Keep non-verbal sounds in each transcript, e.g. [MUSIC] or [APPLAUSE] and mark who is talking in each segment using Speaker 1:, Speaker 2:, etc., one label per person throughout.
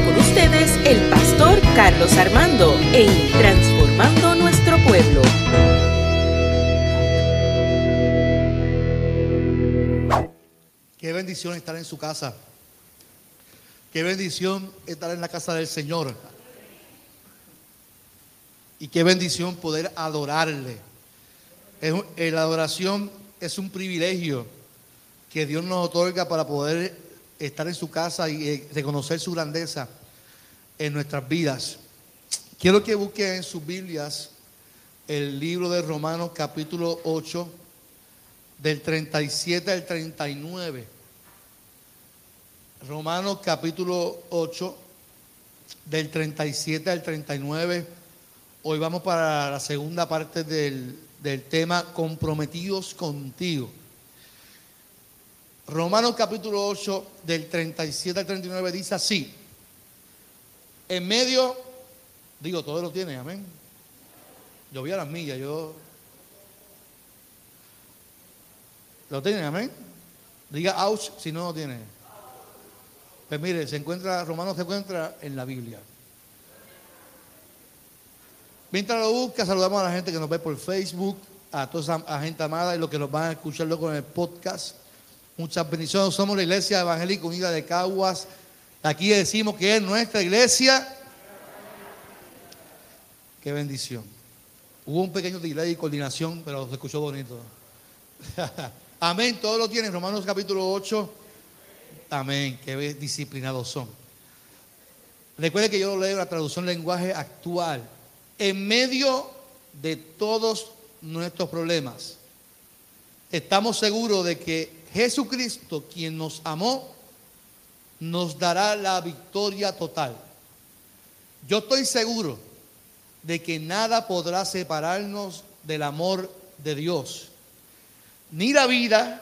Speaker 1: con ustedes el pastor Carlos Armando en Transformando Nuestro Pueblo.
Speaker 2: Qué bendición estar en su casa. Qué bendición estar en la casa del Señor. Y qué bendición poder adorarle. Eh, la adoración es un privilegio que Dios nos otorga para poder estar en su casa y eh, reconocer su grandeza en nuestras vidas. Quiero que busquen en sus Biblias el libro de Romanos capítulo 8, del 37 al 39. Romanos capítulo 8, del 37 al 39. Hoy vamos para la segunda parte del, del tema comprometidos contigo. Romanos capítulo 8, del 37 al 39 dice así. En medio, digo, todo lo tiene, amén. Yo vi a las millas, yo... ¿Lo tienen, amén? Diga ouch si no lo tiene. Pues mire, se encuentra, Romanos se encuentra en la Biblia. Mientras lo busca, saludamos a la gente que nos ve por Facebook, a toda esa gente amada y los que nos van a escuchar luego en el podcast. Muchas bendiciones. Somos la Iglesia Evangélica Unida de Caguas. Aquí decimos que es nuestra iglesia. Qué bendición. Hubo un pequeño delay y coordinación, pero se escuchó bonito. [LAUGHS] Amén. Todo lo tienen. Romanos capítulo 8. Amén. Qué disciplinados son. Recuerde que yo leo la traducción lenguaje actual. En medio de todos nuestros problemas, estamos seguros de que Jesucristo, quien nos amó, nos dará la victoria total. Yo estoy seguro de que nada podrá separarnos del amor de Dios. Ni la vida,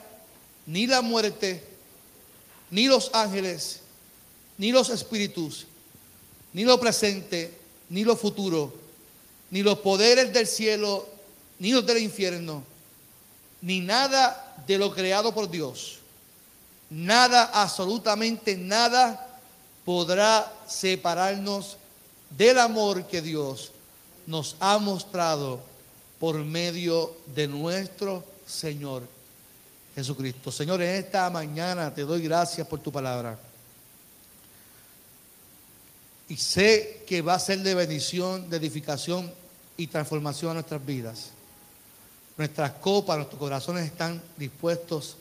Speaker 2: ni la muerte, ni los ángeles, ni los espíritus, ni lo presente, ni lo futuro, ni los poderes del cielo, ni los del infierno, ni nada de lo creado por Dios. Nada, absolutamente nada podrá separarnos del amor que Dios nos ha mostrado por medio de nuestro Señor Jesucristo. Señor, en esta mañana te doy gracias por tu palabra. Y sé que va a ser de bendición, de edificación y transformación a nuestras vidas. Nuestras copas, nuestros corazones están dispuestos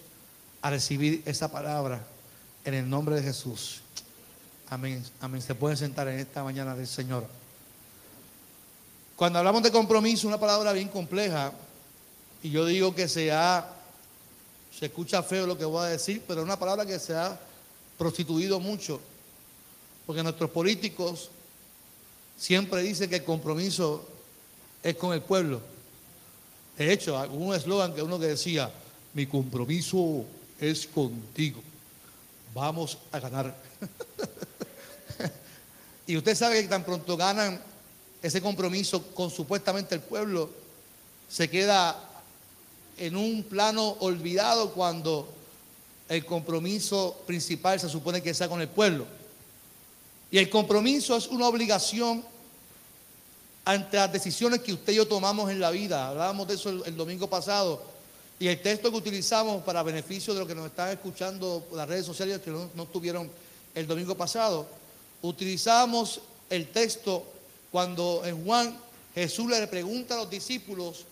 Speaker 2: a recibir esa palabra en el nombre de Jesús. Amén. Amén. Se pueden sentar en esta mañana del Señor. Cuando hablamos de compromiso, una palabra bien compleja, y yo digo que se ha, se escucha feo lo que voy a decir, pero es una palabra que se ha prostituido mucho, porque nuestros políticos siempre dicen que el compromiso es con el pueblo. De hecho, hubo un eslogan que uno que decía, mi compromiso es contigo, vamos a ganar. [LAUGHS] y usted sabe que tan pronto ganan ese compromiso con supuestamente el pueblo, se queda en un plano olvidado cuando el compromiso principal se supone que sea con el pueblo. Y el compromiso es una obligación ante las decisiones que usted y yo tomamos en la vida. Hablábamos de eso el, domingo pasado. Y el texto que utilizamos para beneficio de los que nos están escuchando las redes sociales que no, no tuvieron el domingo pasado, utilizamos el texto cuando en Juan Jesús le pregunta a los discípulos,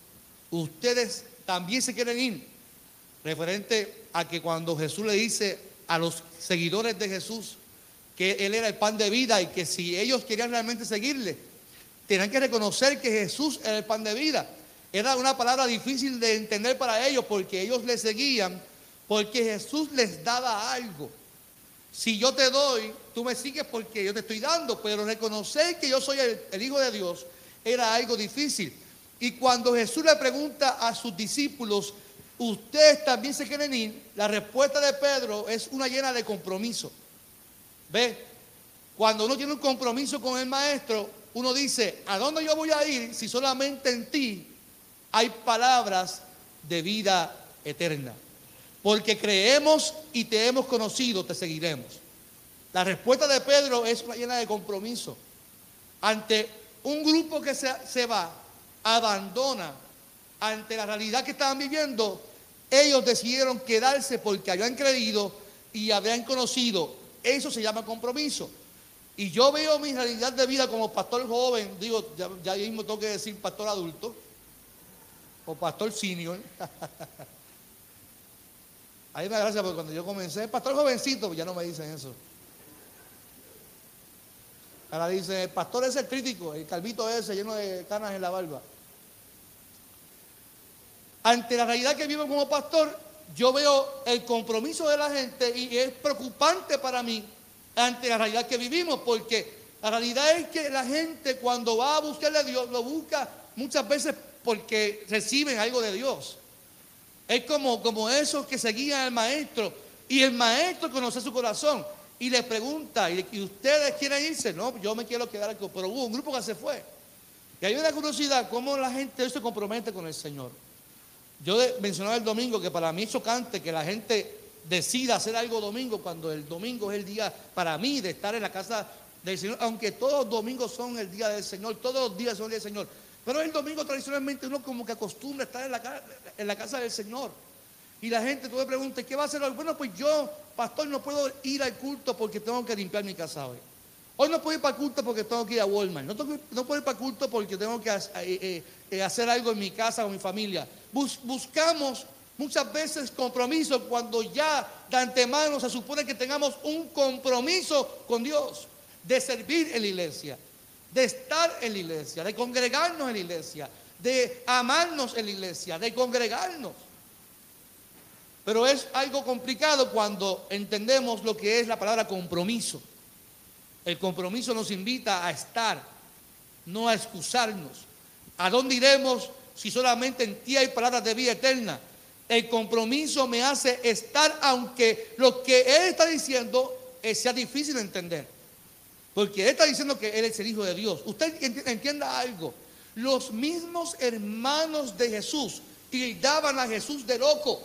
Speaker 2: ustedes también se quieren ir, referente a que cuando Jesús le dice a los seguidores de Jesús que Él era el pan de vida y que si ellos querían realmente seguirle, tenían que reconocer que Jesús era el pan de vida. Era una palabra difícil de entender para ellos porque ellos le seguían, porque Jesús les daba algo. Si yo te doy, tú me sigues porque yo te estoy dando, pero reconocer que yo soy el, el Hijo de Dios era algo difícil. Y cuando Jesús le pregunta a sus discípulos, ¿ustedes también se quieren ir? La respuesta de Pedro es una llena de compromiso. ¿Ve? Cuando uno tiene un compromiso con el maestro, uno dice, ¿a dónde yo voy a ir si solamente en ti hay palabras de vida eterna? Porque creemos y te hemos conocido, te seguiremos. La respuesta de Pedro es llena de compromiso. Ante un grupo que se, se va, abandona, ante la realidad que estaban viviendo, ellos decidieron quedarse porque habían creído y habían conocido. Eso se llama compromiso. Y yo veo mi realidad de vida como pastor joven, digo, ya, mismo tengo que decir pastor adulto o pastor senior. [LAUGHS] Me da gracia porque cuando yo comencé, pastor jovencito, ya no me dicen eso. Ahora dice, el pastor es el crítico, el calvito ese lleno de canas en la barba. Ante la realidad que vivo como pastor, yo veo el compromiso de la gente y es preocupante para mí ante la realidad que vivimos, porque la realidad es que la gente cuando va a buscarle a Dios, lo busca muchas veces porque reciben algo de Dios. Es como, como esos que seguían al maestro y el maestro conoce su corazón y le pregunta, ¿y, ustedes quieren irse? No, yo me quiero quedar aquí, pero hubo un grupo que se fue. Y hay una curiosidad, ¿cómo la gente se compromete con el Señor? Yo mencionaba el domingo que para mí es chocante que la gente decida hacer algo domingo cuando el domingo es el día para mí de estar en la casa del Señor, aunque todos los domingos son el día del Señor, todos los días son el día del Señor. Pero el domingo tradicionalmente uno como que acostumbra estar en la, en la casa del Señor. Y la gente, tú me preguntas, ¿qué va a hacer hoy? Bueno, pues yo, pastor, no puedo ir al culto porque tengo que limpiar mi casa hoy. Hoy no puedo ir para el culto porque tengo que ir a Walmart. No, no puedo ir para el culto porque tengo que eh, eh, eh, hacer algo en mi casa en mi familia. buscamos muchas veces compromiso cuando ya de antemano se supone que tengamos un compromiso con Dios de servir en la iglesia de estar en la iglesia, de congregarnos en la iglesia, de amarnos en la iglesia, de congregarnos. Pero es algo complicado cuando entendemos lo que es la palabra compromiso. El compromiso nos invita a estar, no a excusarnos. ¿A dónde iremos si solamente en ti hay palabras de vida eterna? El compromiso me hace estar aunque lo que Él está diciendo sea difícil de entender. Porque Él está diciendo que Él es el Hijo de Dios. Usted entienda algo. Los mismos hermanos de Jesús tildaban a Jesús de loco.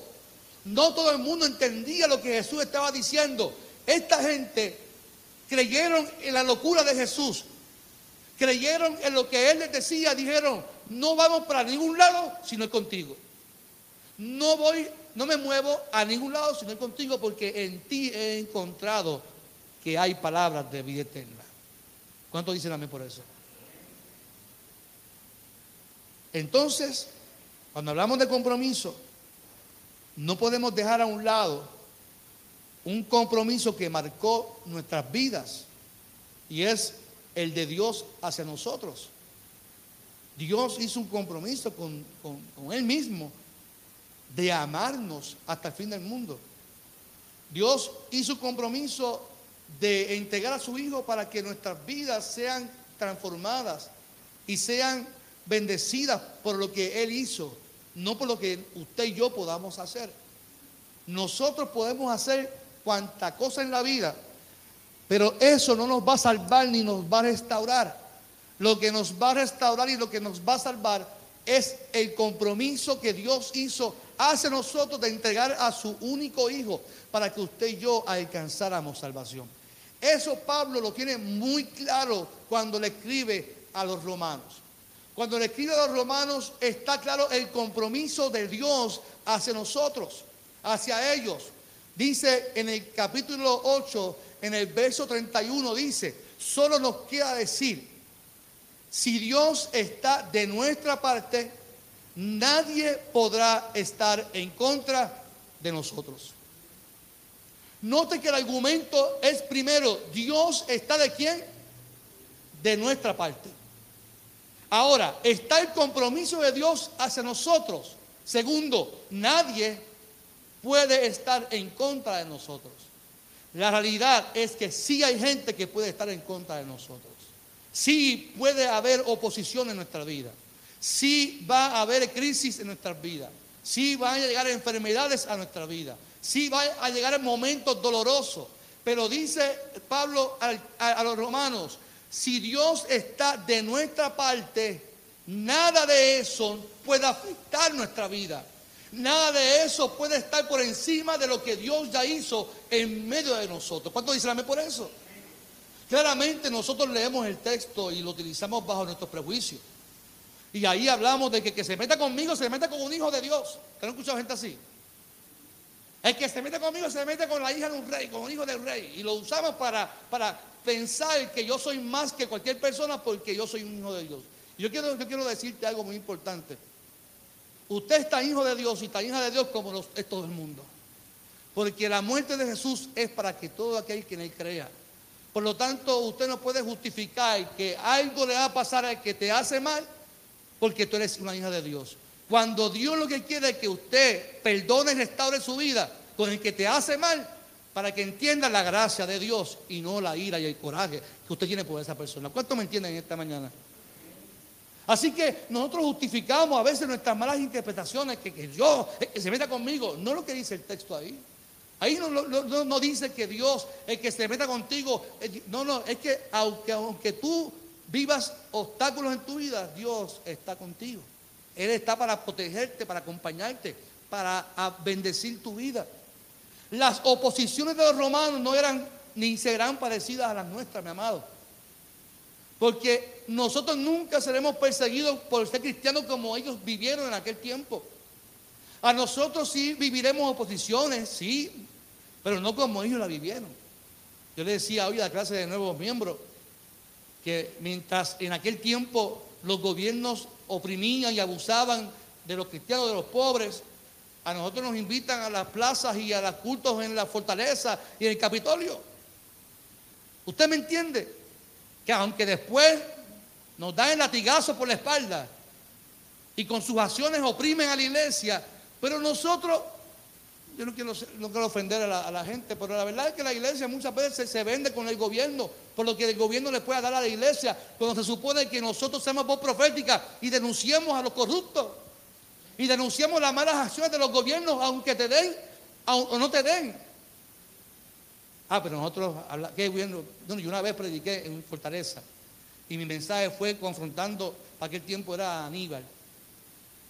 Speaker 2: No todo el mundo entendía lo que Jesús estaba diciendo. Esta gente creyeron en la locura de Jesús. Creyeron en lo que Él les decía. Dijeron, no vamos para ningún lado si no es contigo. No voy, no me muevo a ningún lado si no es contigo porque en ti he encontrado que hay palabras de vida eterna. ¿Cuánto dicen amén por eso? Entonces, cuando hablamos de compromiso, no podemos dejar a un lado un compromiso que marcó nuestras vidas y es el de Dios hacia nosotros. Dios hizo un compromiso con, con Él mismo de amarnos hasta el fin del mundo. Dios hizo un compromiso de entregar a su Hijo para que nuestras vidas sean transformadas y sean bendecidas por lo que Él hizo, no por lo que usted y yo podamos hacer. Nosotros podemos hacer cuanta cosa en la vida, pero eso no nos va a salvar ni nos va a restaurar. Lo que nos va a restaurar y lo que nos va a salvar es el compromiso que Dios hizo hacia nosotros de entregar a su único Hijo para que usted y yo alcanzáramos salvación. Eso Pablo lo tiene muy claro cuando le escribe a los romanos. Cuando le escribe a los romanos está claro el compromiso de Dios hacia nosotros, hacia ellos. Dice en el capítulo 8, en el verso 31, dice, solo nos queda decir, si Dios está de nuestra parte, nadie podrá estar en contra de nosotros. Note que el argumento es primero, Dios está de quién? De nuestra parte. Ahora, está el compromiso de Dios hacia nosotros. Segundo, nadie puede estar en contra de nosotros. La realidad es que sí hay gente que puede estar en contra de nosotros. Sí puede haber oposición en nuestra vida. Sí va a haber crisis en nuestras vidas. Sí van a llegar enfermedades a nuestra vida. Sí va a llegar el momento doloroso. Pero dice Pablo a, los romanos, si Dios está de nuestra parte, nada de eso puede afectar nuestra vida. Nada de eso puede estar por encima de lo que Dios ya hizo en medio de nosotros. ¿Cuánto dicen amén por eso? Claramente nosotros leemos el texto y lo utilizamos bajo nuestros prejuicios. Y ahí hablamos de que que se meta conmigo se meta con un hijo de Dios. ¿Que no he escuchado gente así? El que se mete conmigo se mete con la hija de un rey, con un hijo del rey. Y lo usamos para, para pensar que yo soy más que cualquier persona porque yo soy un hijo de Dios. yo quiero, yo quiero decirte algo muy importante. Usted está hijo de Dios y está hija de Dios como es todo el mundo. Porque la muerte de Jesús es para que todo aquel que en él crea. Por lo tanto, usted no puede justificar que algo le va a pasar al que te hace mal porque tú eres una hija de Dios. Cuando Dios lo que quiere es que usted perdone y restaure su vida con el que te hace mal, para que entienda la gracia de Dios y no la ira y el coraje que usted tiene por esa persona. ¿Cuánto me entienden esta mañana? Así que nosotros justificamos a veces nuestras malas interpretaciones, que, que Dios que se meta conmigo. No lo que dice el texto ahí. Ahí no, no, dice que Dios, el que se meta contigo, no, no, es que aunque, aunque tú vivas obstáculos en tu vida, Dios está contigo. Él está para protegerte, para acompañarte, para bendecir tu vida. Las oposiciones de los romanos no eran ni serán parecidas a las nuestras, mi amado. Porque nosotros nunca seremos perseguidos por ser cristianos como ellos vivieron en aquel tiempo. A nosotros sí viviremos oposiciones, sí, pero no como ellos la vivieron. Yo le decía hoy a la clase de nuevos miembros que mientras en aquel tiempo los gobiernos oprimían y abusaban de los cristianos, de los pobres, a nosotros nos invitan a las plazas y a los cultos en la fortaleza y en el Capitolio. ¿Usted me entiende? Que aunque después nos dan el latigazo por la espalda y con sus acciones oprimen a la iglesia, pero nosotros, yo no quiero, no quiero ofender a la, gente, pero la verdad es que la iglesia muchas veces se, vende con el gobierno, por lo que el gobierno le pueda dar a la iglesia, cuando se supone que nosotros seamos voz profética y denunciemos a los corruptos y denunciamos las malas acciones de los gobiernos, aunque te den o no te den. Ah, pero nosotros, qué bueno, yo una vez prediqué en Fortaleza y mi mensaje fue confrontando, aquel tiempo era Aníbal,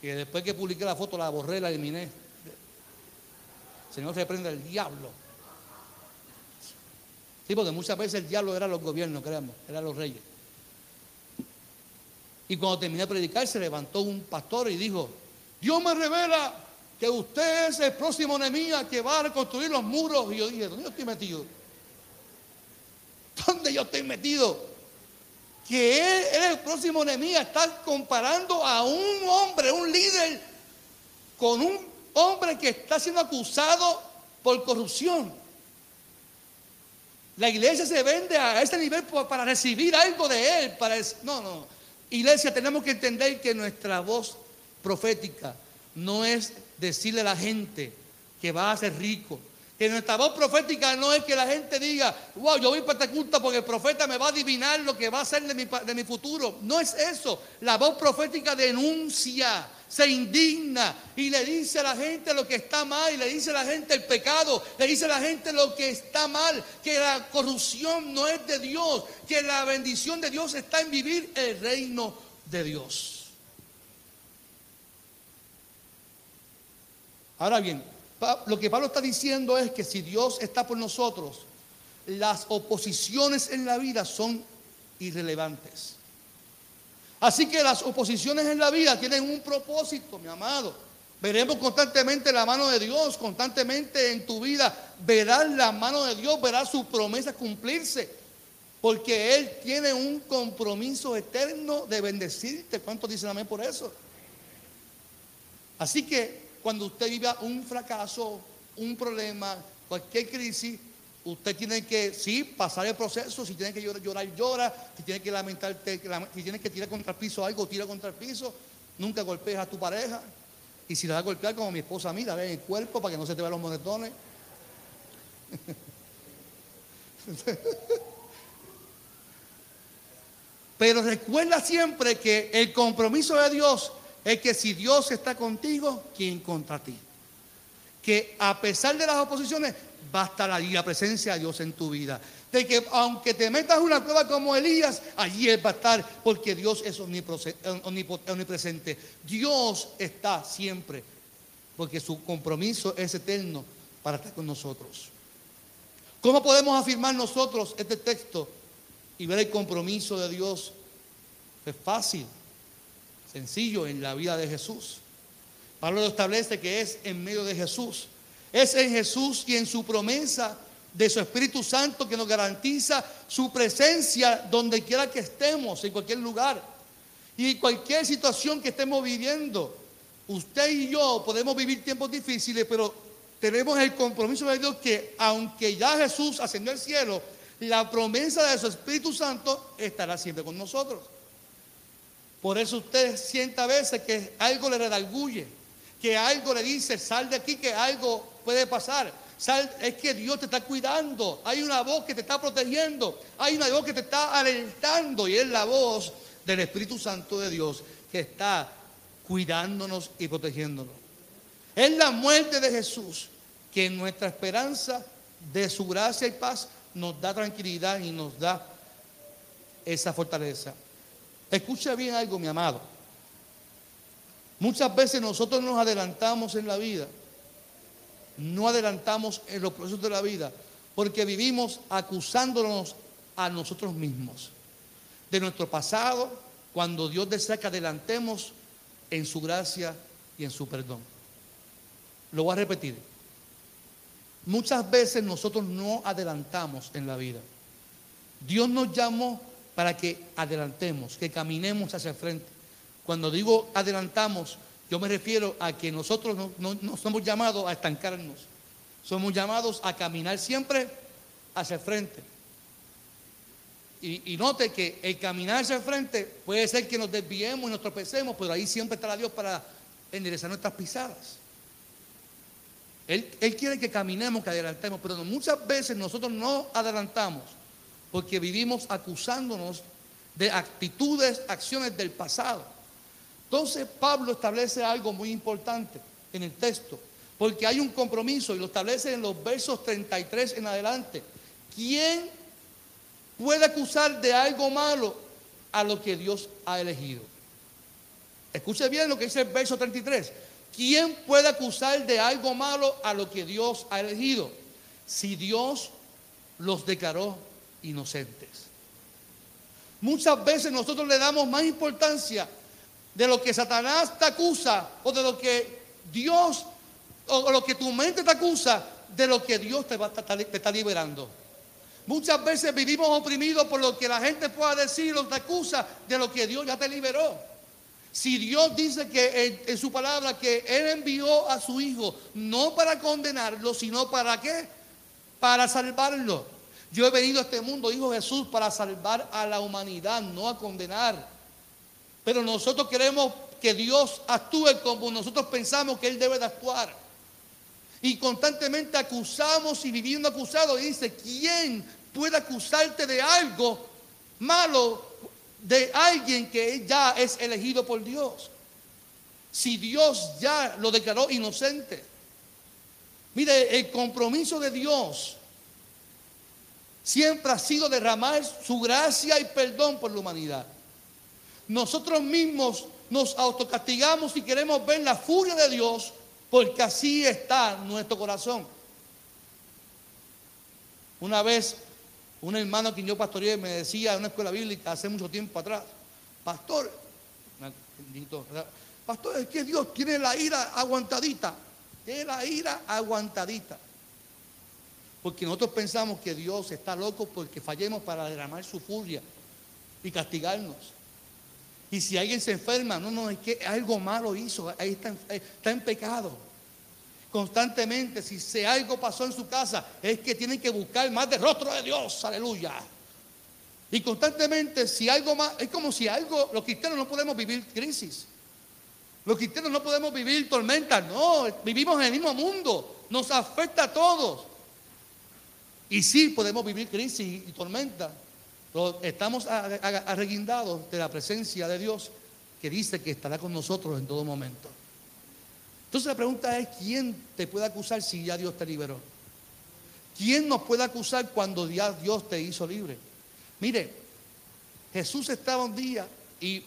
Speaker 2: que después que publiqué la foto la borré, la eliminé. Señor se prende el diablo. Sí, porque muchas veces el diablo era los gobiernos, creemos, eran los reyes. Y cuando terminé de predicar, se levantó un pastor y dijo, Dios me revela que usted es el próximo enemigo que va a reconstruir los muros. Y yo dije, ¿dónde yo estoy metido? ¿Dónde yo estoy metido? Que él es el próximo enemigo. Está comparando a un hombre, un líder, con un hombre que está siendo acusado por corrupción. La iglesia se vende a ese nivel para recibir algo de él. Para no, no. Iglesia, tenemos que entender que nuestra voz profética no es decirle a la gente que va a ser rico. Que nuestra voz profética no es que la gente diga, wow, yo voy para esta culta porque el profeta me va a adivinar lo que va a ser de mi, de mi futuro. No es eso. La voz profética denuncia, se indigna y le dice a la gente lo que está mal, y le dice a la gente el pecado, le dice a la gente lo que está mal, que la corrupción no es de Dios, que la bendición de Dios está en vivir el reino de Dios. Ahora bien, lo que Pablo está diciendo es que si Dios está por nosotros, las oposiciones en la vida son irrelevantes. Así que las oposiciones en la vida tienen un propósito, mi amado. Veremos constantemente la mano de Dios, constantemente en tu vida verás la mano de Dios, verás sus promesas cumplirse, porque Él tiene un compromiso eterno de bendecirte. ¿Cuántos dicen amén por eso? Así que cuando usted viva un fracaso, un problema, cualquier crisis, usted tiene que, sí, pasar el proceso, si tiene que llorar, llora, si tiene que lamentarte, si tiene que tirar contra el piso algo, tira contra el piso, nunca golpees a tu pareja, y si la vas a golpear como mi esposa a mí, dale en el cuerpo para que no se te vean los monetones. [LAUGHS] Pero recuerda siempre que el compromiso de Dios es que si Dios está contigo, ¿quién contra ti? Que a pesar de las oposiciones, basta la, la presencia de Dios en tu vida. De que aunque te metas una prueba como Elías, allí Él va a estar, porque Dios es omnipresente. Dios está siempre porque su compromiso es eterno para estar con nosotros. ¿Cómo podemos afirmar nosotros este texto y ver el compromiso de Dios? Es fácil, sencillo en la vida de Jesús. Pablo lo establece que es en medio de Jesús. Es en Jesús y en su promesa de su Espíritu Santo que nos garantiza su presencia donde quiera que estemos, en cualquier lugar. Y cualquier situación que estemos viviendo, usted y yo podemos vivir tiempos difíciles, pero tenemos el compromiso de Dios que aunque ya Jesús ascendió al cielo, la promesa de su Espíritu Santo estará siempre con nosotros. Por eso usted siente a veces que algo le redarguye, que algo le dice, sal de aquí, que algo puede pasar. Es que Dios te está cuidando. Hay una voz que te está protegiendo. Hay una voz que te está alentando. Y es la voz del Espíritu Santo de Dios que está cuidándonos y protegiéndonos. Es la muerte de Jesús que nuestra esperanza de su gracia y paz nos da tranquilidad y nos da esa fortaleza. Escucha bien algo, mi amado. Muchas veces nosotros nos adelantamos en la vida, no adelantamos en los procesos de la vida, porque vivimos acusándonos a nosotros mismos de nuestro pasado, cuando Dios desea que adelantemos en su gracia y en su perdón. Lo voy a repetir. Muchas veces nosotros no adelantamos en la vida. Dios nos llamó para que adelantemos, que caminemos hacia el frente. Cuando digo adelantamos, yo me refiero a que nosotros no, somos llamados a estancarnos, somos llamados a caminar siempre hacia el frente. Y, note que el caminar hacia el frente puede ser que nos desviemos y nos tropecemos, pero ahí siempre estará Dios para enderezar nuestras pisadas. Él quiere que caminemos, que adelantemos, pero muchas veces nosotros no adelantamos porque vivimos acusándonos de actitudes, acciones del pasado. Entonces Pablo establece algo muy importante en el texto, porque hay un compromiso y lo establece en los versos 33 en adelante. ¿Quién puede acusar de algo malo a lo que Dios ha elegido? Escuche bien lo que dice el verso 33. ¿Quién puede acusar de algo malo a lo que Dios ha elegido? Si Dios los declaró inocentes. Muchas veces nosotros le damos más importancia de lo que Satanás te acusa o de lo que Dios o lo que tu mente te acusa de lo que Dios te, está liberando. Muchas veces vivimos oprimidos por lo que la gente pueda decir o te acusa de lo que Dios ya te liberó. Si Dios dice que en, su palabra que Él envió a su Hijo no para condenarlo, sino para qué? Para salvarlo. Yo he venido a este mundo, dijo Jesús, para salvar a la humanidad, no a condenar. Pero nosotros queremos que Dios actúe como nosotros pensamos que Él debe de actuar. Y constantemente acusamos y viviendo acusados. Y dice, ¿quién puede acusarte de algo malo de alguien que ya es elegido por Dios? Si Dios ya lo declaró inocente. Mire, el compromiso de Dios siempre ha sido derramar su gracia y perdón por la humanidad. Nosotros mismos nos autocastigamos y queremos ver la furia de Dios porque así está nuestro corazón. Una vez un hermano que yo pastoreé me decía en una escuela bíblica hace mucho tiempo atrás, pastor, pastor, es que Dios tiene la ira aguantadita, tiene la ira aguantadita. Porque nosotros pensamos que Dios está loco porque fallemos para derramar su furia y castigarnos. Y si alguien se enferma, no, no, es que algo malo hizo, ahí está, está en pecado. Constantemente, si algo pasó en su casa, es que tienen que buscar más del rostro de Dios, aleluya. Y constantemente, si algo más, es como si algo, los cristianos no podemos vivir crisis. Los cristianos no podemos vivir tormentas, no, vivimos en el mismo mundo, nos afecta a todos. Y sí podemos vivir crisis y tormenta. Estamos arreguindados de la presencia de Dios que dice que estará con nosotros en todo momento. Entonces la pregunta es, ¿quién te puede acusar si ya Dios te liberó? ¿Quién nos puede acusar cuando ya Dios te hizo libre? Mire, Jesús estaba un día y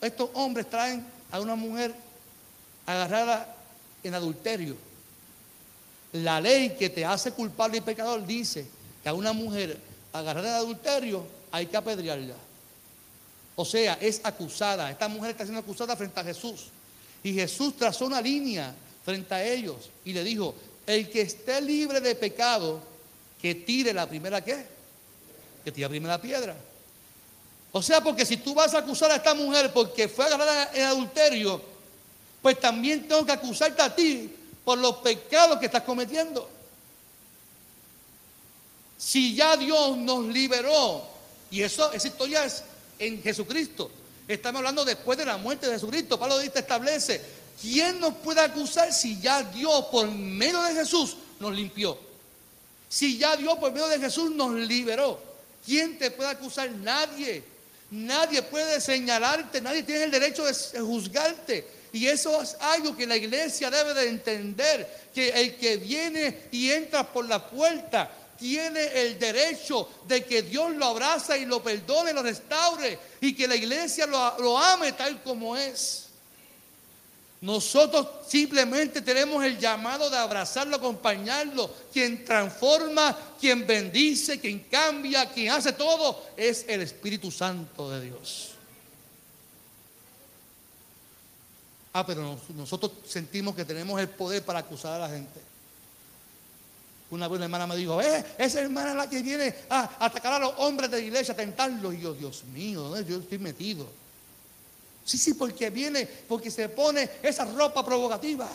Speaker 2: estos hombres traen a una mujer agarrada en adulterio. La ley que te hace culpable y pecador dice que a una mujer agarrada de adulterio hay que apedrearla. O sea, es acusada. Esta mujer está siendo acusada frente a Jesús. Y Jesús trazó una línea frente a ellos y le dijo, el que esté libre de pecado, que tire la primera? Que tire la primera piedra. O sea, porque si tú vas a acusar a esta mujer porque fue agarrada en adulterio, pues también tengo que acusarte a ti por los pecados que estás cometiendo. Si ya Dios nos liberó, y eso, esa historia es en Jesucristo. Estamos hablando después de la muerte de Jesucristo. Pablo dice, establece, ¿quién nos puede acusar si ya Dios por medio de Jesús nos limpió? Si ya Dios por medio de Jesús nos liberó, ¿quién te puede acusar? Nadie. Nadie puede señalarte, nadie tiene el derecho de juzgarte. Y eso es algo que la iglesia debe de entender, que el que viene y entra por la puerta tiene el derecho de que Dios lo abraza y lo perdone, lo restaure y que la iglesia lo, lo ame tal como es. Nosotros simplemente tenemos el llamado de abrazarlo, acompañarlo. Quien transforma, quien bendice, quien cambia, quien hace todo, es el Espíritu Santo de Dios. Ah, pero nosotros sentimos que tenemos el poder para acusar a la gente. Una una hermana me dijo, eh, esa hermana es la que viene a atacar a los hombres de la iglesia, a tentarlos. Y yo, Dios mío, yo estoy metido. Sí, sí, porque viene, porque se pone esa ropa provocativa.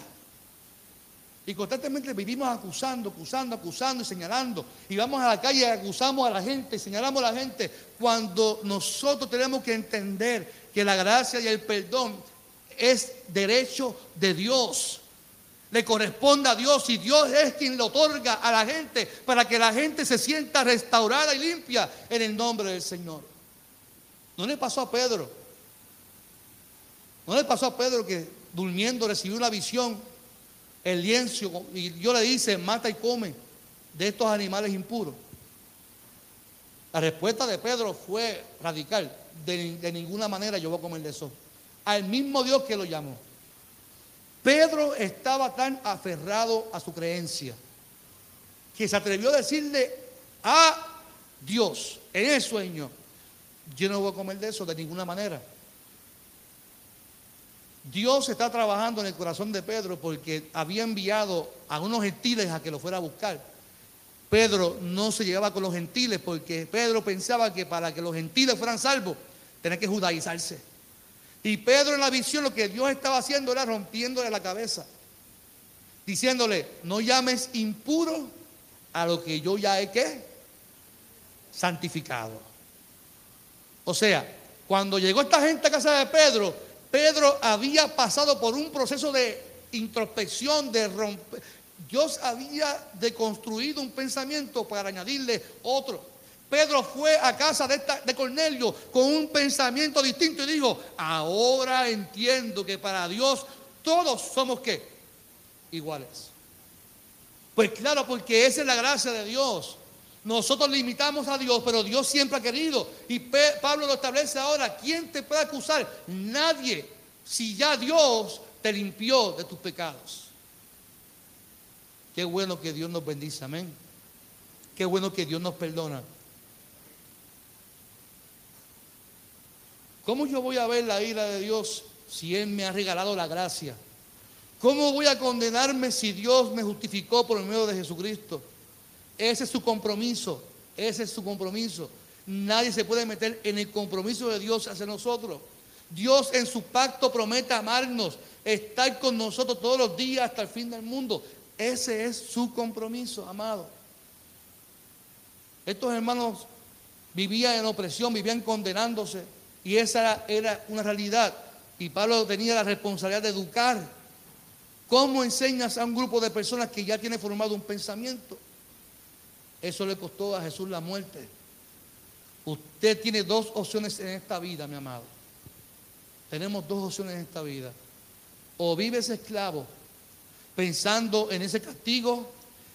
Speaker 2: Y constantemente vivimos acusando, acusando, acusando y señalando. Y vamos a la calle y acusamos a la gente, señalamos a la gente. Cuando nosotros tenemos que entender que la gracia y el perdón es derecho de Dios le corresponde a Dios y Dios es quien lo otorga a la gente para que la gente se sienta restaurada y limpia en el nombre del Señor. No le pasó a Pedro. No le pasó a Pedro que durmiendo recibió una visión, el lienzo, y Dios le dice, mata y come de estos animales impuros. La respuesta de Pedro fue radical. De, de ninguna manera yo voy a comer de eso. Al mismo Dios que lo llamó. Pedro estaba tan aferrado a su creencia que se atrevió a decirle a Dios en el sueño, yo no voy a comer de eso de ninguna manera. Dios está trabajando en el corazón de Pedro porque había enviado a unos gentiles a que lo fuera a buscar. Pedro no se llevaba con los gentiles porque Pedro pensaba que para que los gentiles fueran salvos, tenía que judaizarse. Y Pedro en la visión lo que Dios estaba haciendo era rompiéndole la cabeza, diciéndole, no llames impuro a lo que yo ya he ¿qué? santificado. O sea, cuando llegó esta gente a casa de Pedro, Pedro había pasado por un proceso de introspección, de romper. Dios había deconstruido un pensamiento para añadirle otro. Pedro fue a casa de, Cornelio con un pensamiento distinto y dijo, ahora entiendo que para Dios todos somos qué? Iguales. Pues claro, porque esa es la gracia de Dios. Nosotros limitamos a Dios, pero Dios siempre ha querido. Y Pablo lo establece ahora. ¿Quién te puede acusar? Nadie. Si ya Dios te limpió de tus pecados. Qué bueno que Dios nos bendice, amén. Qué bueno que Dios nos perdona. ¿Cómo yo voy a ver la ira de Dios si Él me ha regalado la gracia? ¿Cómo voy a condenarme si Dios me justificó por el medio de Jesucristo? Ese es su compromiso, ese es su compromiso. Nadie se puede meter en el compromiso de Dios hacia nosotros. Dios en su pacto promete amarnos, estar con nosotros todos los días hasta el fin del mundo. Ese es su compromiso, amado. Estos hermanos vivían en opresión, vivían condenándose. Y esa era una realidad. Y Pablo tenía la responsabilidad de educar. ¿Cómo enseñas a un grupo de personas que ya tiene formado un pensamiento? Eso le costó a Jesús la muerte. Usted tiene dos opciones en esta vida, mi amado. Tenemos dos opciones en esta vida. O vives esclavo pensando en ese castigo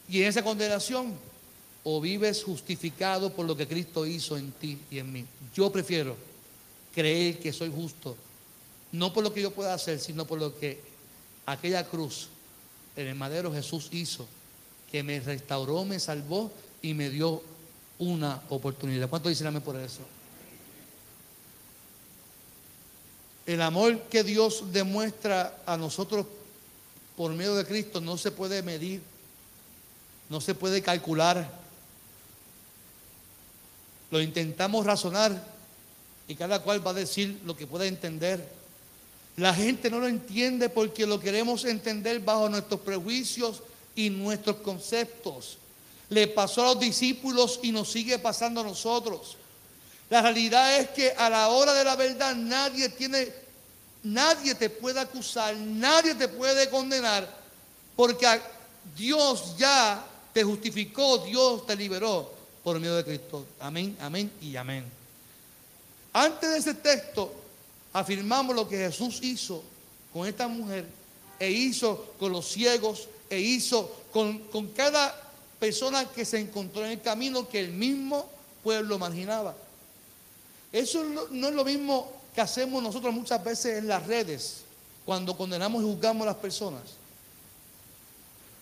Speaker 2: y en esa condenación, o vives justificado por lo que Cristo hizo en ti y en mí. Yo prefiero creer que soy justo, no por lo que yo pueda hacer, sino por lo que aquella cruz en el madero Jesús hizo, que me restauró, me salvó y me dio una oportunidad. ¿Cuánto dicen amén por eso? El amor que Dios demuestra a nosotros por medio de Cristo no se puede medir, no se puede calcular. Lo intentamos razonar y cada cual va a decir lo que pueda entender. La gente no lo entiende porque lo queremos entender bajo nuestros prejuicios y nuestros conceptos. Le pasó a los discípulos y nos sigue pasando a nosotros. La realidad es que a la hora de la verdad nadie tiene, nadie te puede acusar, nadie te puede condenar, porque Dios ya te justificó, Dios te liberó por medio de Cristo. Amén, amén y amén. Antes de ese texto, afirmamos lo que Jesús hizo con esta mujer, e hizo con los ciegos, e hizo con, con cada persona que se encontró en el camino que el mismo pueblo marginaba. Eso no es lo mismo que hacemos nosotros muchas veces en las redes, cuando condenamos y juzgamos a las personas.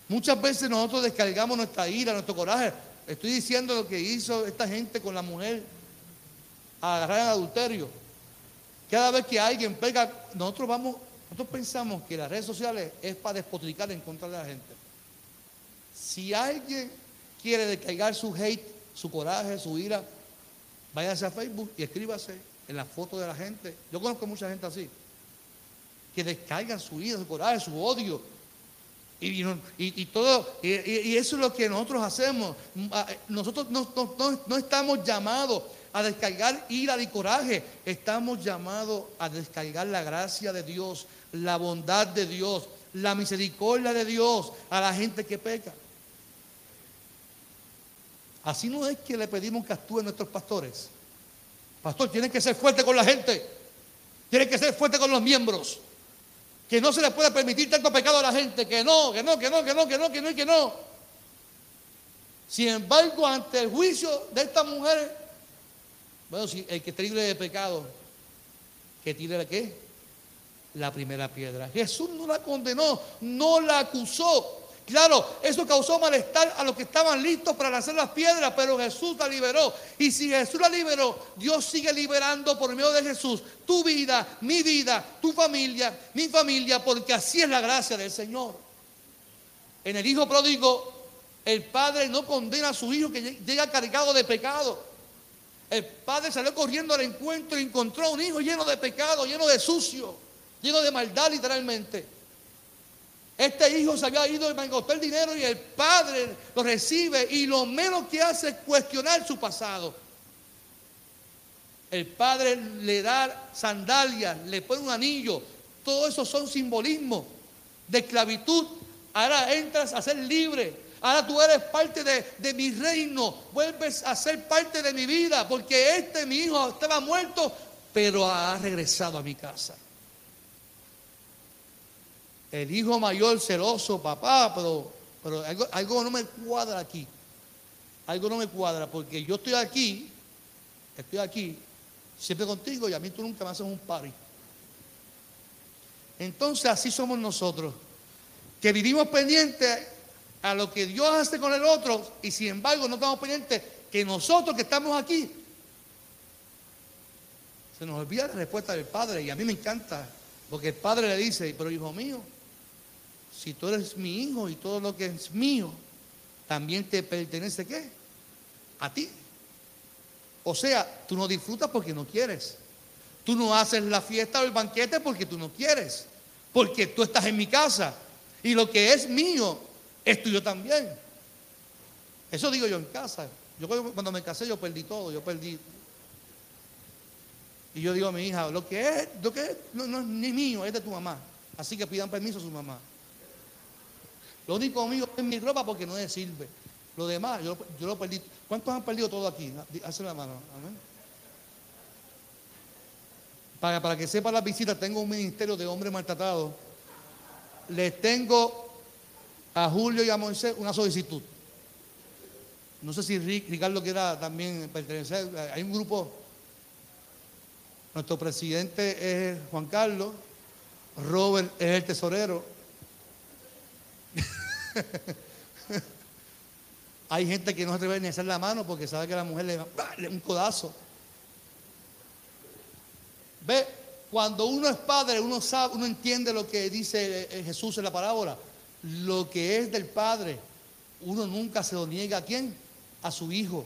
Speaker 2: Muchas veces nosotros descargamos nuestra ira, nuestro coraje. Estoy diciendo lo que hizo esta gente con la mujer agarrar en adulterio. Cada vez que alguien pega, nosotros vamos, nosotros pensamos que las redes sociales es para despotricar en contra de la gente. Si alguien quiere descargar su hate, su coraje, su ira, váyase a Facebook y escríbase en la foto de la gente. Yo conozco mucha gente así, que descargan su ira, su coraje, su odio. Y, todo, y, eso es lo que nosotros hacemos. Ah, nosotros no, no estamos llamados a descargar ira y coraje, estamos llamados a descargar la gracia de Dios, la bondad de Dios, la misericordia de Dios a la gente que peca. Así no es que le pedimos que actúen nuestros pastores. Pastor, tienen que ser fuerte con la gente. Tienen que ser fuerte con los miembros. Que no se le pueda permitir tanto pecado a la gente. Que no, que no, que no, que no, que no, que no que no. Sin embargo, ante el juicio de esta mujer, bueno, si el que está libre de pecado, que tire la qué? La primera piedra. Jesús no la condenó, no la acusó. Claro, eso causó malestar a los que estaban listos para lanzar las piedras, pero Jesús la liberó. Y si Jesús la liberó, Dios sigue liberando por medio de Jesús tu vida, mi vida, tu familia, mi familia, porque así es la gracia del Señor. En el Hijo pródigo, el Padre no condena a su Hijo que llega cargado de pecado. El Padre salió corriendo al encuentro y encontró a un hijo lleno de pecado, lleno de sucio, lleno de maldad literalmente. Este hijo se había ido y mangotó el dinero y el padre lo recibe y lo menos que hace es cuestionar su pasado. El padre le da sandalias, le pone un anillo. Todo eso son simbolismos de esclavitud. Ahora entras a ser libre. Ahora tú eres parte de, de, mi reino. Vuelves a ser parte de mi vida. Porque este mi hijo estaba muerto, pero ha regresado a mi casa el hijo mayor celoso, papá, pero, pero algo, no me cuadra aquí. Algo no me cuadra porque yo estoy aquí, estoy aquí, siempre contigo y a mí tú nunca me haces un party. Entonces así somos nosotros, que vivimos pendientes a lo que Dios hace con el otro y sin embargo no estamos pendientes que nosotros que estamos aquí, se nos olvida la respuesta del Padre y a mí me encanta, porque el Padre le dice, pero hijo mío, si tú eres mi hijo y todo lo que es mío, también te pertenece qué? A ti. O sea, tú no disfrutas porque no quieres. Tú no haces la fiesta o el banquete porque tú no quieres. Porque tú estás en mi casa. Y lo que es mío es tuyo también. Eso digo yo en casa. Yo cuando me casé yo perdí todo. Yo perdí. Y yo digo a mi hija, lo que es, lo que es, no, no es ni mío, es de tu mamá. Así que pidan permiso a su mamá. Lo único mío es mi ropa porque no le sirve. Lo demás, yo, yo lo perdí. ¿Cuántos han perdido todo aquí? Hace la mano. Para, para que sepa la visita, tengo un ministerio de hombres maltratados. Les tengo a Julio y a Moisés una solicitud. No sé si Ricardo quiera también pertenecer. Hay un grupo. Nuestro presidente es Juan Carlos. Robert es el tesorero. [LAUGHS] Hay gente que no se atreve ni a hacer la mano porque sabe que la mujer le va un codazo. Ve, cuando uno es padre, uno sabe, uno entiende lo que dice eh, Jesús en la parábola. Lo que es del padre, uno nunca se lo niega a quién? A su hijo.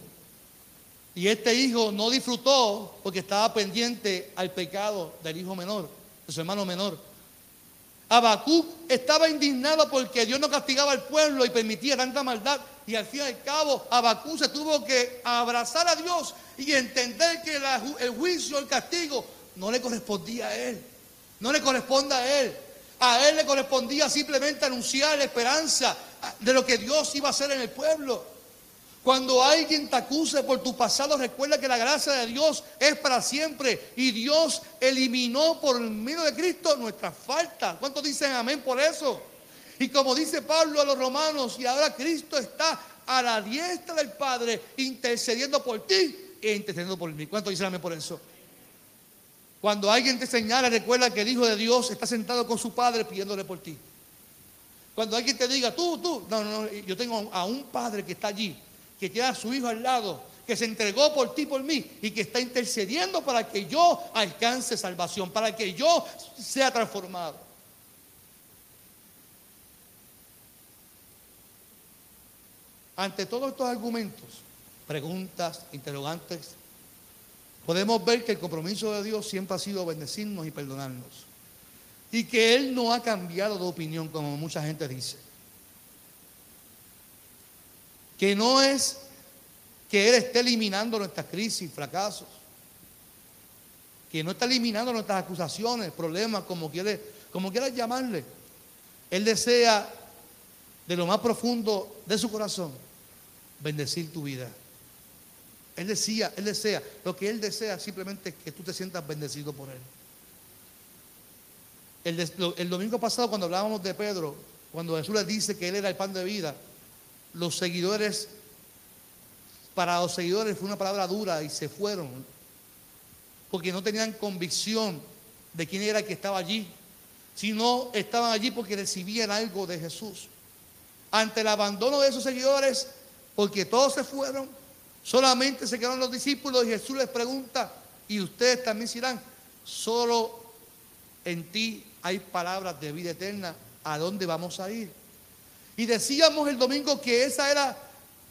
Speaker 2: Y este hijo no disfrutó porque estaba pendiente al pecado del hijo menor, de su hermano menor. Habacuc estaba indignado porque Dios no castigaba al pueblo y permitía tanta maldad. Y al fin y al cabo, Habacuc se tuvo que abrazar a Dios y entender que el juicio, el castigo, no le correspondía a él. No le corresponde a él. A él le correspondía simplemente anunciar la esperanza de lo que Dios iba a hacer en el pueblo. Cuando alguien te acuse por tu pasado, recuerda que la gracia de Dios es para siempre. Y Dios eliminó por medio de Cristo nuestras faltas. ¿Cuántos dicen amén por eso? Y como dice Pablo a los romanos, y ahora Cristo está a la diestra del Padre intercediendo por ti e intercediendo por mí. ¿Cuántos dicen amén por eso? Cuando alguien te señala, recuerda que el Hijo de Dios está sentado con su Padre pidiéndole por ti. Cuando alguien te diga, tú, tú, no, no, yo tengo a un Padre que está allí, que tiene a su Hijo al lado, que se entregó por ti, por mí, y que está intercediendo para que yo alcance salvación, para que yo sea transformado. Ante todos estos argumentos, preguntas, interrogantes, podemos ver que el compromiso de Dios siempre ha sido bendecirnos y perdonarnos. Y que Él no ha cambiado de opinión como mucha gente dice. Que no es que Él esté eliminando nuestras crisis, fracasos. Que no está eliminando nuestras acusaciones, problemas, como quieras llamarle. Él desea de lo más profundo de su corazón bendecir tu vida. Él decía, Él desea, lo que Él desea simplemente es que tú te sientas bendecido por Él. El, domingo pasado cuando hablábamos de Pedro, cuando Jesús le dice que Él era el pan de vida, los seguidores, para los seguidores fue una palabra dura y se fueron, porque no tenían convicción de quién era el que estaba allí, sino estaban allí porque recibían algo de Jesús. Ante el abandono de esos seguidores, porque todos se fueron, Solamente se quedaron los discípulos y Jesús les pregunta, y ustedes también dirán, solo en ti hay palabras de vida eterna, ¿a dónde vamos a ir? Y decíamos el domingo que esa era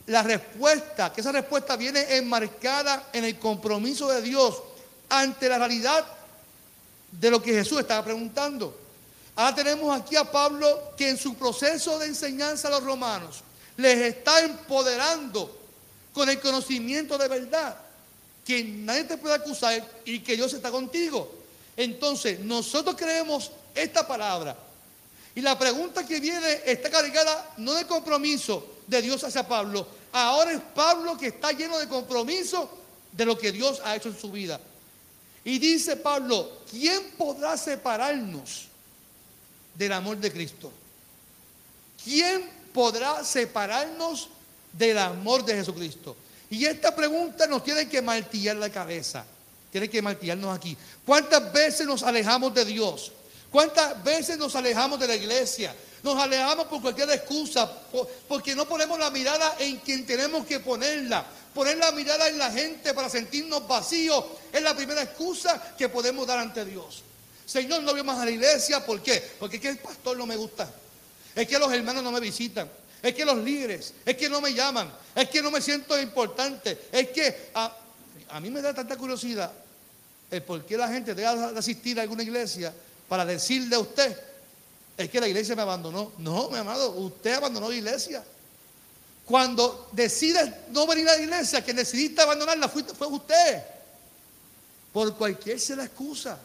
Speaker 2: la respuesta, que esa respuesta viene enmarcada en el compromiso de Dios ante la realidad de lo que Jesús estaba preguntando. Ahora tenemos aquí a Pablo que en su proceso de enseñanza a los romanos les está empoderando con el conocimiento de verdad, que nadie te puede acusar y que Dios está contigo. Entonces, nosotros creemos esta palabra. Y la pregunta que viene está cargada no de compromiso de Dios hacia Pablo. Ahora es Pablo que está lleno de compromiso de lo que Dios ha hecho en su vida. Y dice Pablo, ¿quién podrá separarnos del amor de Cristo? ¿Quién podrá separarnos del amor de Jesucristo. Y esta pregunta nos tiene que martillar la cabeza, tiene que martillarnos aquí. ¿Cuántas veces nos alejamos de Dios? ¿Cuántas veces nos alejamos de la iglesia? Nos alejamos por cualquier excusa, porque no ponemos la mirada en quien tenemos que ponerla. Poner la mirada en la gente para sentirnos vacíos es la primera excusa que podemos dar ante Dios. Señor, no voy más a la iglesia, ¿por qué? Porque es que el pastor no me gusta. Es que los hermanos no me visitan es que los líderes, es que no me llaman, es que no me siento importante, es que a, mí me da tanta curiosidad el por qué la gente deja de asistir a alguna iglesia para decirle a usted, es que la iglesia me abandonó. No, mi amado, usted abandonó la iglesia. Cuando decides no venir a la iglesia, que decidiste abandonarla fue, fue usted. Por cualquier sea la excusa.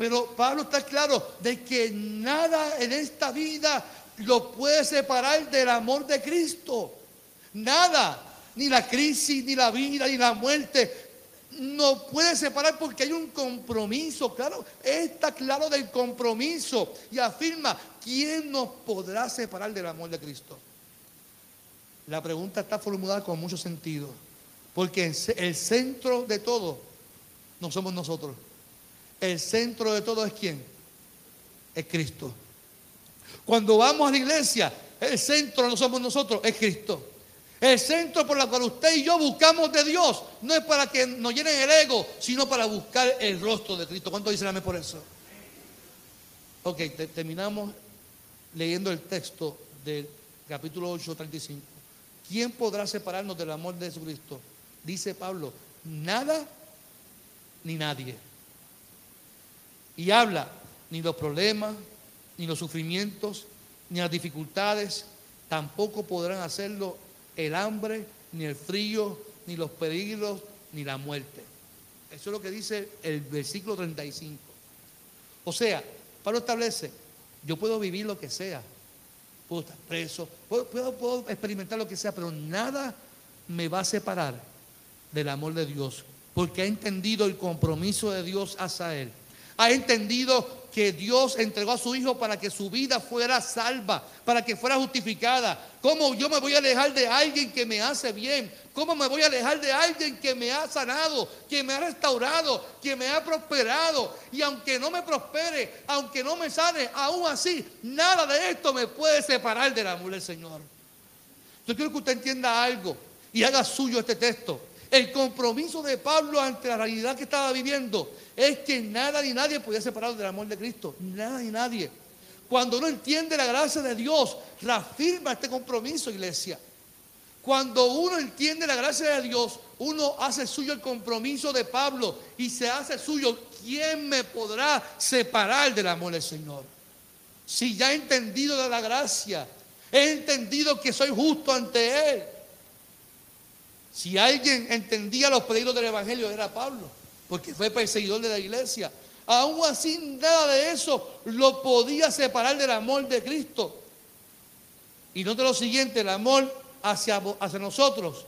Speaker 2: Pero Pablo está claro de que nada en esta vida lo puede separar del amor de Cristo. Nada, ni la crisis, ni la vida, ni la muerte, no puede separar porque hay un compromiso, claro, está claro del compromiso y afirma, ¿quién nos podrá separar del amor de Cristo? La pregunta está formulada con mucho sentido, porque el centro de todo no somos nosotros. El centro de todo es quién? Es Cristo. Cuando vamos a la iglesia, el centro no somos nosotros, es Cristo. El centro por el cual usted y yo buscamos de Dios no es para que nos llenen el ego, sino para buscar el rostro de Cristo. ¿Cuánto dicen amén por eso? Ok, terminamos leyendo el texto del capítulo 8, 35. ¿Quién podrá separarnos del amor de Jesucristo? Dice Pablo, nada ni nadie. Y habla, ni los problemas, ni los sufrimientos, ni las dificultades, tampoco podrán hacerlo el hambre, ni el frío, ni los peligros, ni la muerte. Eso es lo que dice el versículo 35. O sea, Pablo establece, yo puedo vivir lo que sea, puedo estar preso, puedo, puedo, experimentar lo que sea, pero nada me va a separar del amor de Dios, porque ha entendido el compromiso de Dios hacia Él. Ha entendido que Dios entregó a su Hijo para que su vida fuera salva, para que fuera justificada. ¿Cómo yo me voy a alejar de alguien que me hace bien? ¿Cómo me voy a alejar de alguien que me ha sanado, que me ha restaurado, que me ha prosperado? Y aunque no me prospere, aunque no me sane, aún así, nada de esto me puede separar del amor del Señor. Yo quiero que usted entienda algo y haga suyo este texto. El compromiso de Pablo ante la realidad que estaba viviendo es que nada ni nadie podía separarlo del amor de Cristo. Nada ni nadie. Cuando uno entiende la gracia de Dios, reafirma este compromiso, iglesia. Cuando uno entiende la gracia de Dios, uno hace suyo el compromiso de Pablo y se hace suyo. ¿Quién me podrá separar del amor del Señor? Si ya he entendido de la gracia, he entendido que soy justo ante Él. Si alguien entendía los peligros del Evangelio era Pablo, porque fue perseguidor de la iglesia. Aún así, nada de eso lo podía separar del amor de Cristo. Y no de lo siguiente, el amor hacia, hacia nosotros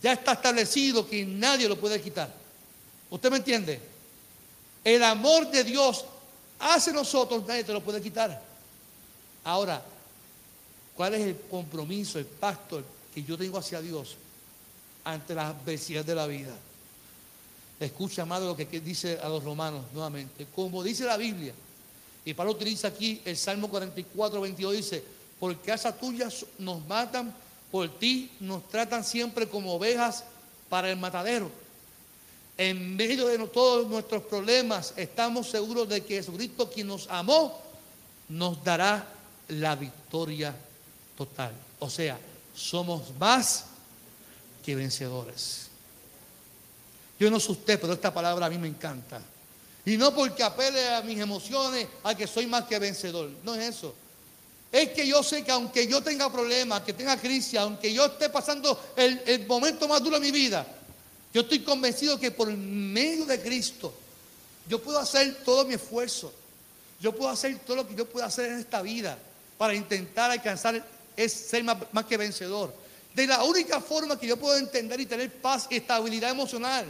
Speaker 2: ya está establecido que nadie lo puede quitar. ¿Usted me entiende? El amor de Dios hacia nosotros nadie te lo puede quitar. Ahora, ¿cuál es el compromiso, el pacto que yo tengo hacia Dios? Ante las adversidades de la vida. Escucha, amado, lo que dice a los romanos nuevamente. Como dice la Biblia, y Pablo utiliza aquí el Salmo 44, 22, dice, porque esas tuyas nos matan, por ti nos tratan siempre como ovejas para el matadero. En medio de todos nuestros problemas, estamos seguros de que Jesucristo, quien nos amó, nos dará la victoria total. O sea, somos más que vencedores. Yo no sé usted, pero esta palabra a mí me encanta. Y no porque apele a mis emociones, a que soy más que vencedor. No es eso. Es que yo sé que aunque yo tenga problemas, que tenga crisis, aunque yo esté pasando el, momento más duro de mi vida, yo estoy convencido que por medio de Cristo yo puedo hacer todo mi esfuerzo. Yo puedo hacer todo lo que yo pueda hacer en esta vida para intentar alcanzar, es ser más que vencedor. De la única forma que yo puedo entender y tener paz y estabilidad emocional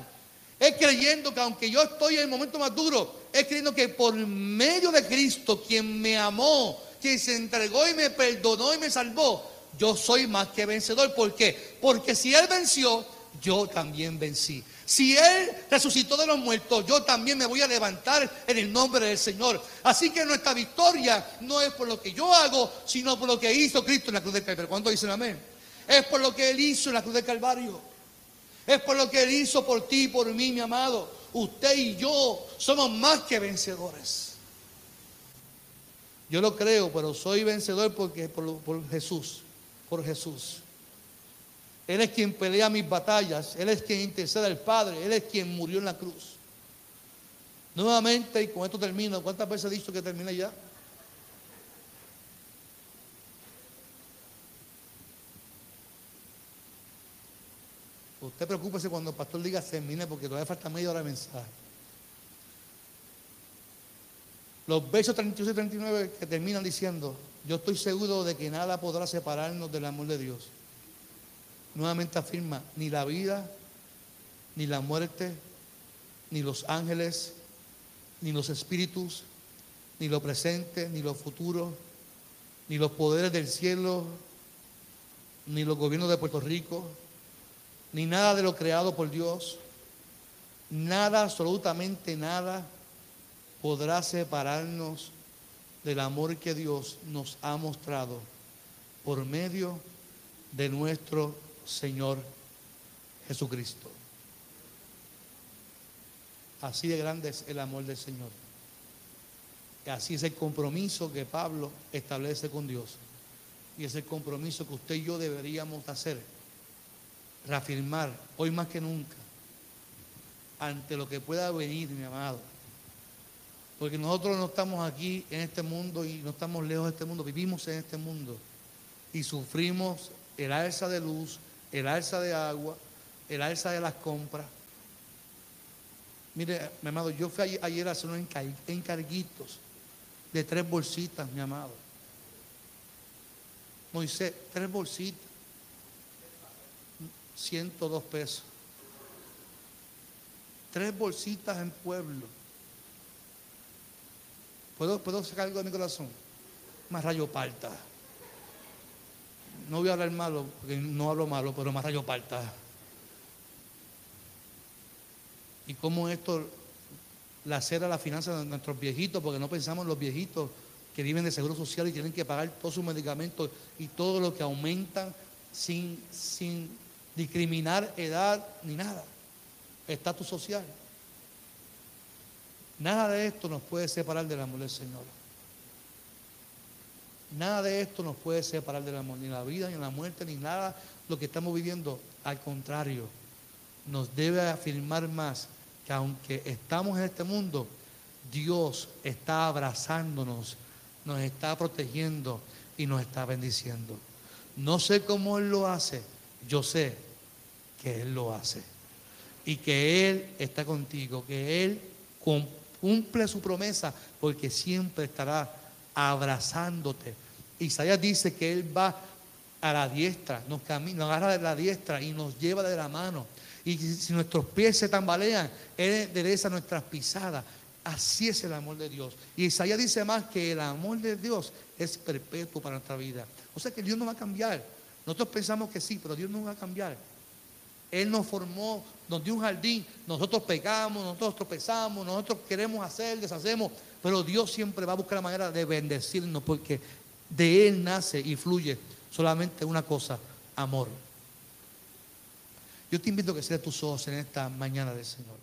Speaker 2: es creyendo que aunque yo estoy en el momento más duro, es creyendo que por medio de Cristo, quien me amó, quien se entregó y me perdonó y me salvó, yo soy más que vencedor. ¿Por qué? Porque si Él venció, yo también vencí. Si Él resucitó de los muertos, yo también me voy a levantar en el nombre del Señor. Así que nuestra victoria no es por lo que yo hago, sino por lo que hizo Cristo en la cruz del Calvario. ¿Cuánto dicen amén? Es por lo que Él hizo en la cruz del Calvario. Es por lo que Él hizo por ti y por mí, mi amado. Usted y yo somos más que vencedores. Yo lo creo, pero soy vencedor porque por, por Jesús, por Jesús. Él es quien pelea mis batallas, Él es quien intercede al Padre, Él es quien murió en la cruz. Nuevamente, y con esto termino, ¿cuántas veces he dicho que termine ya? Usted preocúpese cuando el pastor diga termine porque todavía falta media hora de mensaje. Los versos 32 y 39 que terminan diciendo, yo estoy seguro de que nada podrá separarnos del amor de Dios. Nuevamente afirma, ni la vida, ni la muerte, ni los ángeles, ni los espíritus, ni lo presente, ni lo futuro, ni los poderes del cielo, ni los gobiernos de Puerto Rico, ni nada de lo creado por Dios, nada, absolutamente nada, podrá separarnos del amor que Dios nos ha mostrado por medio de nuestro Señor Jesucristo. Así de grande es el amor del Señor. Así es el compromiso que Pablo establece con Dios. Y es el compromiso que usted y yo deberíamos hacer. Reafirmar hoy más que nunca ante lo que pueda venir, mi amado. Porque nosotros no estamos aquí en este mundo y no estamos lejos de este mundo, vivimos en este mundo y sufrimos el alza de luz, el alza de agua, el alza de las compras. Mire, mi amado, yo fui ayer a hacer unos encarguitos de tres bolsitas, mi amado. Moisés, tres bolsitas, 102 pesos. Tres bolsitas en pueblo. ¿Puedo, ¿Puedo sacar algo de mi corazón? Más rayo parta. No voy a hablar malo, porque no hablo malo, pero más rayo parta. Y cómo esto la cera la finanza de nuestros viejitos, porque no pensamos en los viejitos que viven de seguro social y tienen que pagar todos sus medicamentos y todo lo que aumentan sin, sin discriminar edad ni nada, estatus social. Nada de esto nos puede separar del amor del Señor. Nada de esto nos puede separar del amor, ni la vida, ni la muerte, ni nada lo que estamos viviendo. Al contrario, nos debe afirmar más que aunque estamos en este mundo, Dios está abrazándonos, nos está protegiendo y nos está bendiciendo. No sé cómo Él lo hace, yo sé que Él lo hace. Y que Él está contigo, que Él cumple su promesa, porque siempre estará abrazándote. Isaías dice que Él va a la diestra, nos, camina, nos agarra de la diestra y nos lleva de la mano. Y si nuestros pies se tambalean, Él endereza nuestras pisadas. Así es el amor de Dios. Y Isaías dice más que el amor de Dios es perpetuo para nuestra vida. O sea que Dios no va a cambiar. Nosotros pensamos que sí, pero Dios no va a cambiar. Él nos formó, nos dio un jardín, nosotros pecamos, nosotros tropezamos, nosotros queremos hacer, deshacemos, pero Dios siempre va a buscar la manera de bendecirnos porque de Él nace y fluye solamente una cosa, amor. Yo te invito a que cierres tus ojos en esta mañana del Señor.